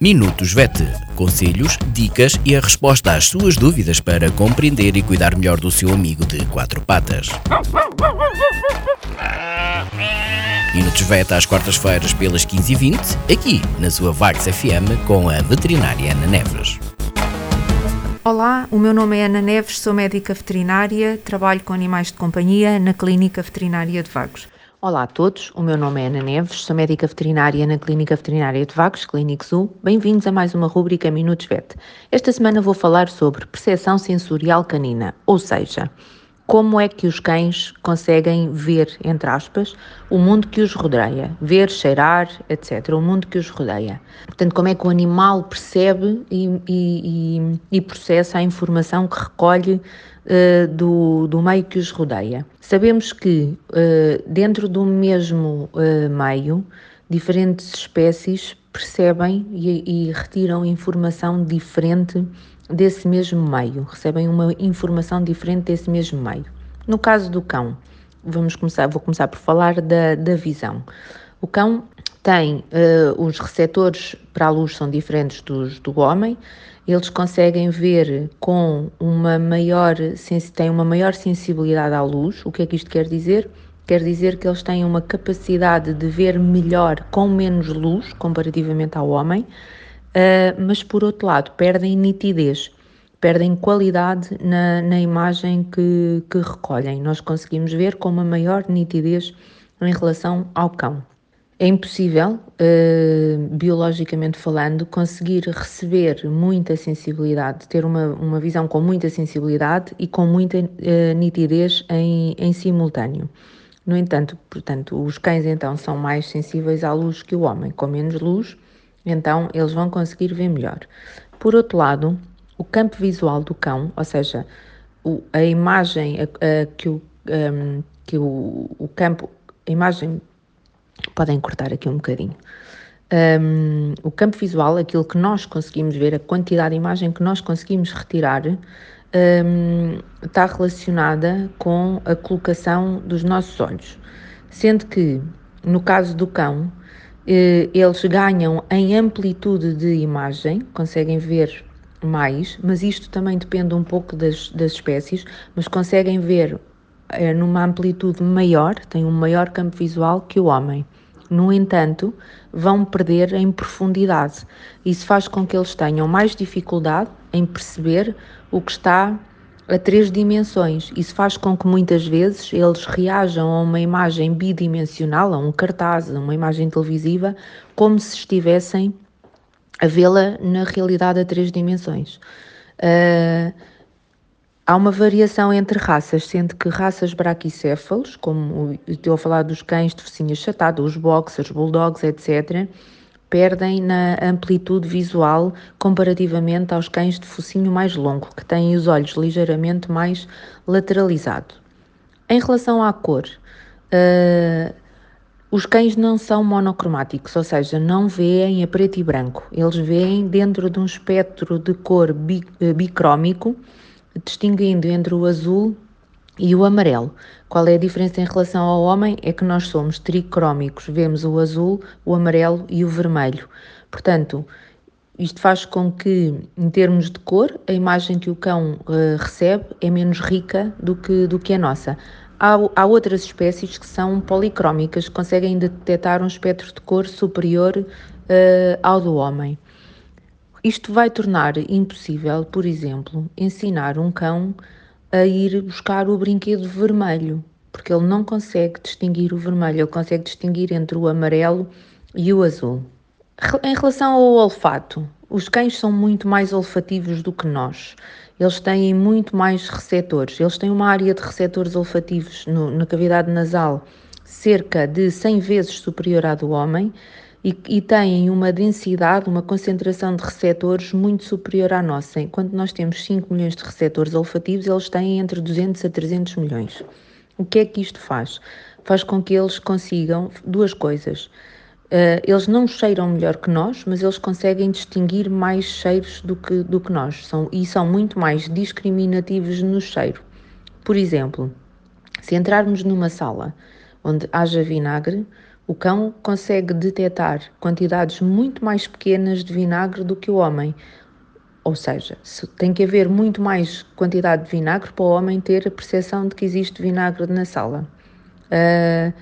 Minutos VET. Conselhos, dicas e a resposta às suas dúvidas para compreender e cuidar melhor do seu amigo de quatro patas. Minutos VET às quartas-feiras pelas 15h20, aqui na sua Vax FM com a veterinária Ana Neves. Olá, o meu nome é Ana Neves, sou médica veterinária, trabalho com animais de companhia na Clínica Veterinária de Vagos. Olá a todos, o meu nome é Ana Neves, sou médica veterinária na Clínica Veterinária de Vagos, Clínico Zoo. Bem-vindos a mais uma rúbrica Minutos Vet. Esta semana vou falar sobre percepção sensorial canina, ou seja, como é que os cães conseguem ver, entre aspas, o mundo que os rodeia, ver, cheirar, etc., o mundo que os rodeia. Portanto, como é que o animal percebe e, e, e processa a informação que recolhe uh, do, do meio que os rodeia. Sabemos que uh, dentro do mesmo uh, meio, diferentes espécies percebem e, e retiram informação diferente desse mesmo meio, recebem uma informação diferente desse mesmo meio. No caso do cão, vamos começar, vou começar por falar da, da visão. O cão tem uh, os receptores para a luz são diferentes dos do homem, eles conseguem ver com uma maior têm uma maior sensibilidade à luz. O que é que isto quer dizer? Quer dizer que eles têm uma capacidade de ver melhor com menos luz comparativamente ao homem uh, mas por outro lado perdem nitidez, perdem qualidade na, na imagem que, que recolhem. Nós conseguimos ver com uma maior nitidez em relação ao cão. É impossível, uh, biologicamente falando, conseguir receber muita sensibilidade, ter uma, uma visão com muita sensibilidade e com muita uh, nitidez em, em simultâneo. No entanto, portanto, os cães então são mais sensíveis à luz que o homem, com menos luz, então eles vão conseguir ver melhor. Por outro lado, o campo visual do cão, ou seja, o, a imagem a, a, que, o, um, que o, o campo, a imagem, podem cortar aqui um bocadinho. Um, o campo visual, aquilo que nós conseguimos ver, a quantidade de imagem que nós conseguimos retirar, um, está relacionada com a colocação dos nossos olhos. Sendo que, no caso do cão, eles ganham em amplitude de imagem, conseguem ver mais, mas isto também depende um pouco das, das espécies, mas conseguem ver é, numa amplitude maior, têm um maior campo visual que o homem. No entanto, vão perder em profundidade. Isso faz com que eles tenham mais dificuldade em perceber o que está a três dimensões. Isso faz com que muitas vezes eles reajam a uma imagem bidimensional, a um cartaz, a uma imagem televisiva, como se estivessem a vê-la na realidade a três dimensões. Uh, há uma variação entre raças, sendo que raças braquicéfalos, como estou a falar dos cães de focinho achatado, os boxers, bulldogs, etc., perdem na amplitude visual comparativamente aos cães de focinho mais longo, que têm os olhos ligeiramente mais lateralizados. Em relação à cor, uh, os cães não são monocromáticos, ou seja, não veem a preto e branco. Eles veem dentro de um espectro de cor eh, bicrómico, distinguindo entre o azul e o amarelo. Qual é a diferença em relação ao homem? É que nós somos tricrómicos, vemos o azul, o amarelo e o vermelho. Portanto, isto faz com que, em termos de cor, a imagem que o cão uh, recebe é menos rica do que, do que a nossa. Há, há, outras espécies que são policrómicas, que conseguem detectar um espectro de cor superior uh, ao do homem. Isto vai tornar impossível, por exemplo, ensinar um cão a ir buscar o brinquedo vermelho, porque ele não consegue distinguir o vermelho, ele consegue distinguir entre o amarelo e o azul. Em relação ao olfato, os cães são muito mais olfativos do que nós. Eles têm muito mais receptores. Eles têm uma área de receptores olfativos no, na cavidade nasal cerca de 100 vezes superior à do homem e, e têm uma densidade, uma concentração de receptores muito superior à nossa. Enquanto nós temos 5 milhões de receptores olfativos, eles têm entre 200 a 300 milhões. O que é que isto faz? Faz com que eles consigam duas coisas. Uh, eles não cheiram melhor que nós, mas eles conseguem distinguir mais cheiros do que, do que nós são, e são muito mais discriminativos no cheiro. Por exemplo, se entrarmos numa sala onde haja vinagre, O cão consegue detectar quantidades muito mais pequenas de vinagre do que o homem. Ou seja, tem que haver muito mais quantidade de vinagre para o homem ter a percepção de que existe vinagre na sala. Uh,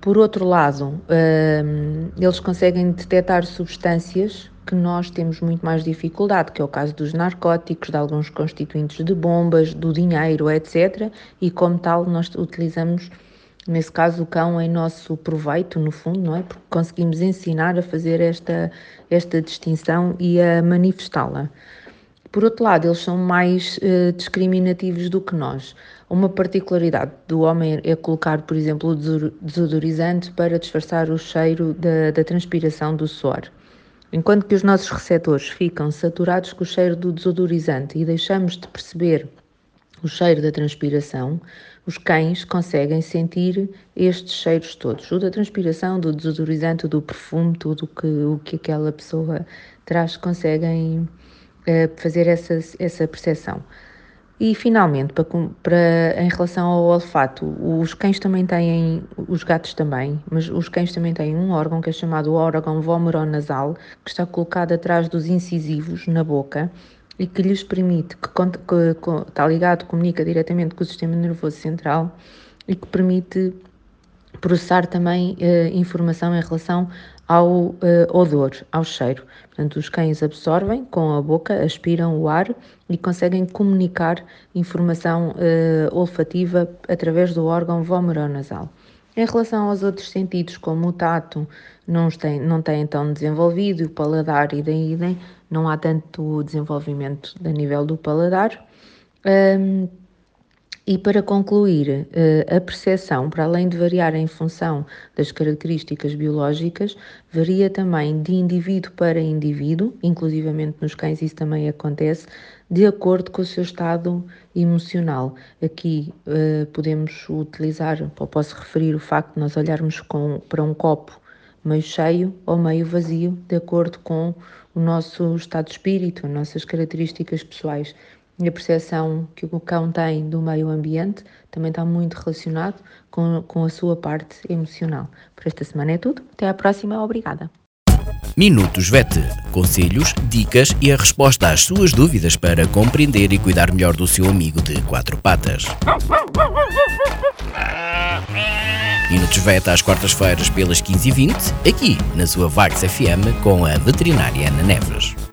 por outro lado, uh, eles conseguem detectar substâncias que nós temos muito mais dificuldade, que é o caso dos narcóticos, de alguns constituintes de bombas, do dinheiro, etc. E como tal, nós utilizamos, nesse caso, o cão em nosso proveito, no fundo, não é? Porque conseguimos ensinar a fazer esta, esta distinção e a manifestá-la. Por outro lado, eles são mais uh, discriminativos do que nós. Uma particularidade do homem é colocar, por exemplo, o desodorizante para disfarçar o cheiro da, da transpiração do suor. Enquanto que os nossos receptores ficam saturados com o cheiro do desodorizante e deixamos de perceber o cheiro da transpiração, os cães conseguem sentir estes cheiros todos, o da transpiração, do desodorizante, do perfume, tudo que, o que aquela pessoa traz, conseguem uh, fazer essa, essa percepção. E finalmente, para, para, em relação ao olfato, os cães também têm, os gatos também, mas os cães também têm um órgão que é chamado órgão vomeronasal, que está colocado atrás dos incisivos na boca e que lhes permite, que, que, que está ligado, comunica diretamente com o sistema nervoso central e que permite processar também uh, informação em relação ao uh, odor, ao cheiro. Portanto, os cães absorvem com a boca, aspiram o ar e conseguem comunicar informação uh, olfativa através do órgão vomeronasal. Em relação aos outros sentidos, como o tato, não tem, não tem tão desenvolvido, o paladar e daí idem, não há tanto desenvolvimento a nível do paladar. Um, e para concluir, eh, a percepção, para além de variar em função das características biológicas, varia também de indivíduo para indivíduo, inclusivamente nos cães isso também acontece, de acordo com o seu estado emocional. Aqui uh, podemos utilizar, ou posso referir o facto de nós olharmos com, para um copo meio cheio ou meio vazio, de acordo com o nosso estado de espírito, as nossas características pessoais. E a percepção que o cão tem do meio ambiente também está muito relacionado com, com a sua parte emocional. Por esta semana é tudo. Até à próxima. Obrigada. Minutos VET. Conselhos, dicas e a resposta às suas dúvidas para compreender e cuidar melhor do seu amigo de quatro patas. Minutos VET às quartas-feiras pelas 15h20, aqui na sua Vax FM com a veterinária Ana Neves.